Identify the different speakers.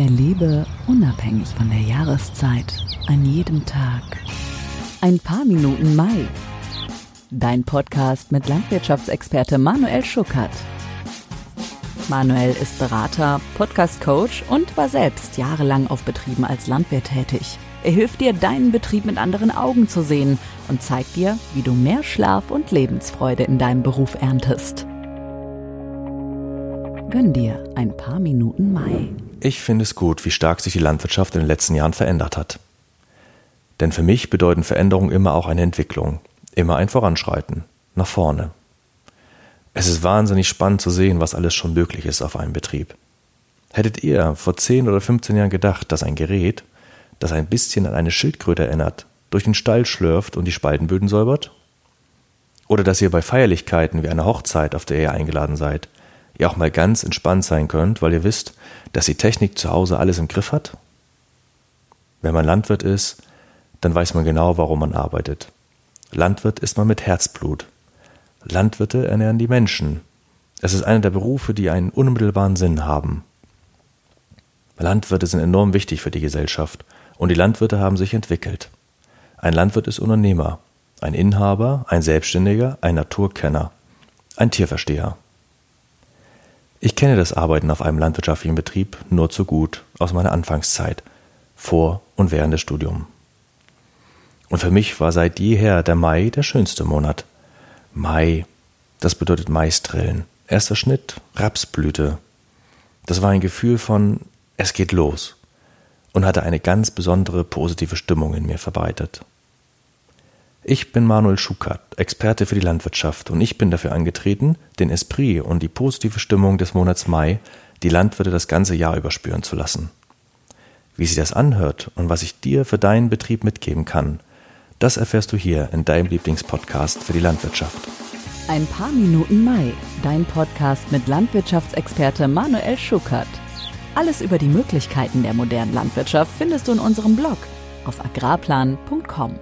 Speaker 1: Erlebe unabhängig von der Jahreszeit, an jedem Tag, ein paar Minuten Mai. Dein Podcast mit Landwirtschaftsexperte Manuel Schuckert. Manuel ist Berater, Podcast-Coach und war selbst jahrelang auf Betrieben als Landwirt tätig. Er hilft dir, deinen Betrieb mit anderen Augen zu sehen und zeigt dir, wie du mehr Schlaf und Lebensfreude in deinem Beruf erntest. Gönn dir ein paar Minuten Mai.
Speaker 2: Ich finde es gut, wie stark sich die Landwirtschaft in den letzten Jahren verändert hat. Denn für mich bedeuten Veränderungen immer auch eine Entwicklung, immer ein Voranschreiten, nach vorne. Es ist wahnsinnig spannend zu sehen, was alles schon möglich ist auf einem Betrieb. Hättet ihr vor 10 oder 15 Jahren gedacht, dass ein Gerät, das ein bisschen an eine Schildkröte erinnert, durch den Stall schlürft und die Spaltenböden säubert? Oder dass ihr bei Feierlichkeiten wie einer Hochzeit, auf der ihr eingeladen seid, ihr auch mal ganz entspannt sein könnt, weil ihr wisst, dass die Technik zu Hause alles im Griff hat? Wenn man Landwirt ist, dann weiß man genau, warum man arbeitet. Landwirt ist man mit Herzblut. Landwirte ernähren die Menschen. Es ist einer der Berufe, die einen unmittelbaren Sinn haben. Landwirte sind enorm wichtig für die Gesellschaft und die Landwirte haben sich entwickelt. Ein Landwirt ist Unternehmer, ein Inhaber, ein Selbstständiger, ein Naturkenner, ein Tierversteher. Ich kenne das Arbeiten auf einem landwirtschaftlichen Betrieb nur zu gut aus meiner Anfangszeit, vor und während des Studiums. Und für mich war seit jeher der Mai der schönste Monat. Mai, das bedeutet Maistrillen. Erster Schnitt, Rapsblüte. Das war ein Gefühl von, es geht los und hatte eine ganz besondere positive Stimmung in mir verbreitet. Ich bin Manuel Schuckert, Experte für die Landwirtschaft und ich bin dafür angetreten, den Esprit und die positive Stimmung des Monats Mai die Landwirte das ganze Jahr überspüren zu lassen. Wie sich das anhört und was ich dir für deinen Betrieb mitgeben kann, das erfährst du hier in deinem Lieblingspodcast für die Landwirtschaft.
Speaker 1: Ein paar Minuten Mai, dein Podcast mit Landwirtschaftsexperte Manuel Schuckert. Alles über die Möglichkeiten der modernen Landwirtschaft findest du in unserem Blog auf agrarplan.com.